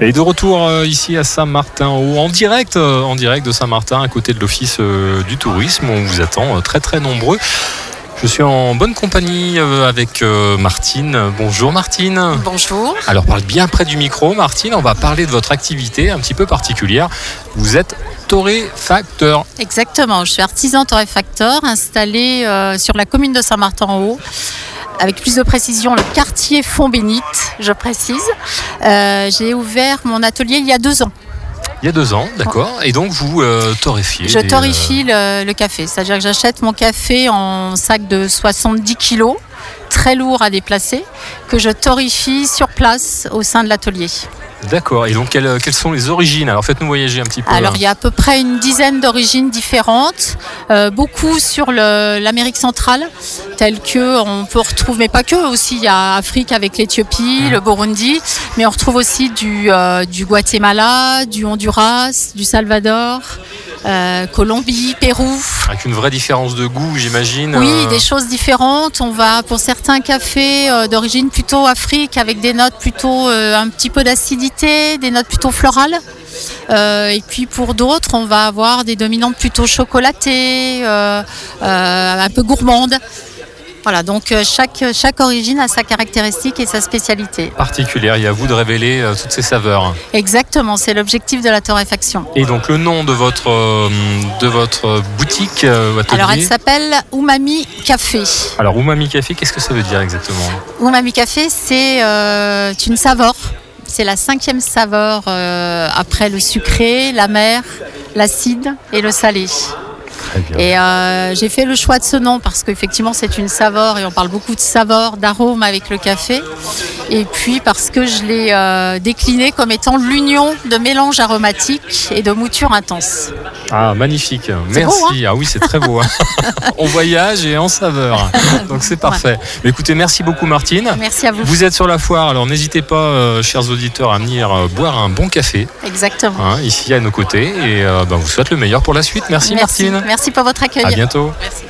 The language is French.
Et de retour euh, ici à Saint-Martin, en direct, euh, en direct de Saint-Martin, à côté de l'office euh, du tourisme. On vous attend très très nombreux. Je suis en bonne compagnie avec Martine. Bonjour Martine. Bonjour. Alors parle bien près du micro Martine, on va parler de votre activité un petit peu particulière. Vous êtes torréfacteur. Exactement, je suis artisan torréfacteur installé sur la commune de Saint-Martin-en-Haut avec plus de précision le quartier Font-Bénite, je précise. Euh, j'ai ouvert mon atelier il y a deux ans. Il y a deux ans, d'accord. Et donc vous euh, torréfiez Je torréfie le, le, café. C'est-à-dire que j'achète mon café en sac de 70 kilos, très lourd à déplacer, que je torréfie sur place au sein de l'atelier. D'accord. Et donc, quelles, sont les origines? Alors, faites-nous voyager un petit peu. Alors, il y a à peu près une dizaine d'origines différentes. Euh, beaucoup sur l'Amérique centrale, telles que on peut retrouver, mais pas que, aussi il y a Afrique avec l'Éthiopie, mmh. le Burundi, mais on retrouve aussi du, euh, du Guatemala, du Honduras, du Salvador. Euh, Colombie, Pérou. Avec une vraie différence de goût, j'imagine. Oui, euh. des choses différentes. On va pour certains cafés euh, d'origine plutôt Afrique avec des notes plutôt un petit peu d'acidité, des notes plutôt florales. et puis pour d'autres, on va avoir des dominantes plutôt chocolatées, un peu gourmandes. Voilà, donc euh, chaque, chaque origine a sa caractéristique et sa spécialité. Particulière, il y a à vous de révéler euh, toutes ces saveurs. Exactement, c'est l'objectif de la torréfaction. Et donc le nom de votre, euh, de votre boutique Alors elle s'appelle Umami Café. Alors Umami Café, qu'est-ce que ça veut dire exactement? Umami Café, c'est une saveur. C'est la cinquième saveur après le sucré, la mer, l'acide et le salé. Et euh, j'ai fait le choix de ce nom parce qu'effectivement c'est une saveur et on parle beaucoup de saveur, d'arôme avec le café. Et puis parce que je l'ai euh, décliné comme étant l'union de mélange aromatique et de mouture intense. Ah magnifique, merci. Hein ah oui c'est très beau. Hein. on voyage et en saveur. Donc c'est parfait. Mais écoutez, merci beaucoup Martine. Merci à vous. Vous êtes sur la foire, alors n'hésitez pas, euh, chers auditeurs, à venir boire un bon café. Exactement. Hein, ici à nos côtés et ben, vous souhaite le meilleur pour la suite. Merci, merci. Martine. Merci pour votre accueil. À bientôt. Merci.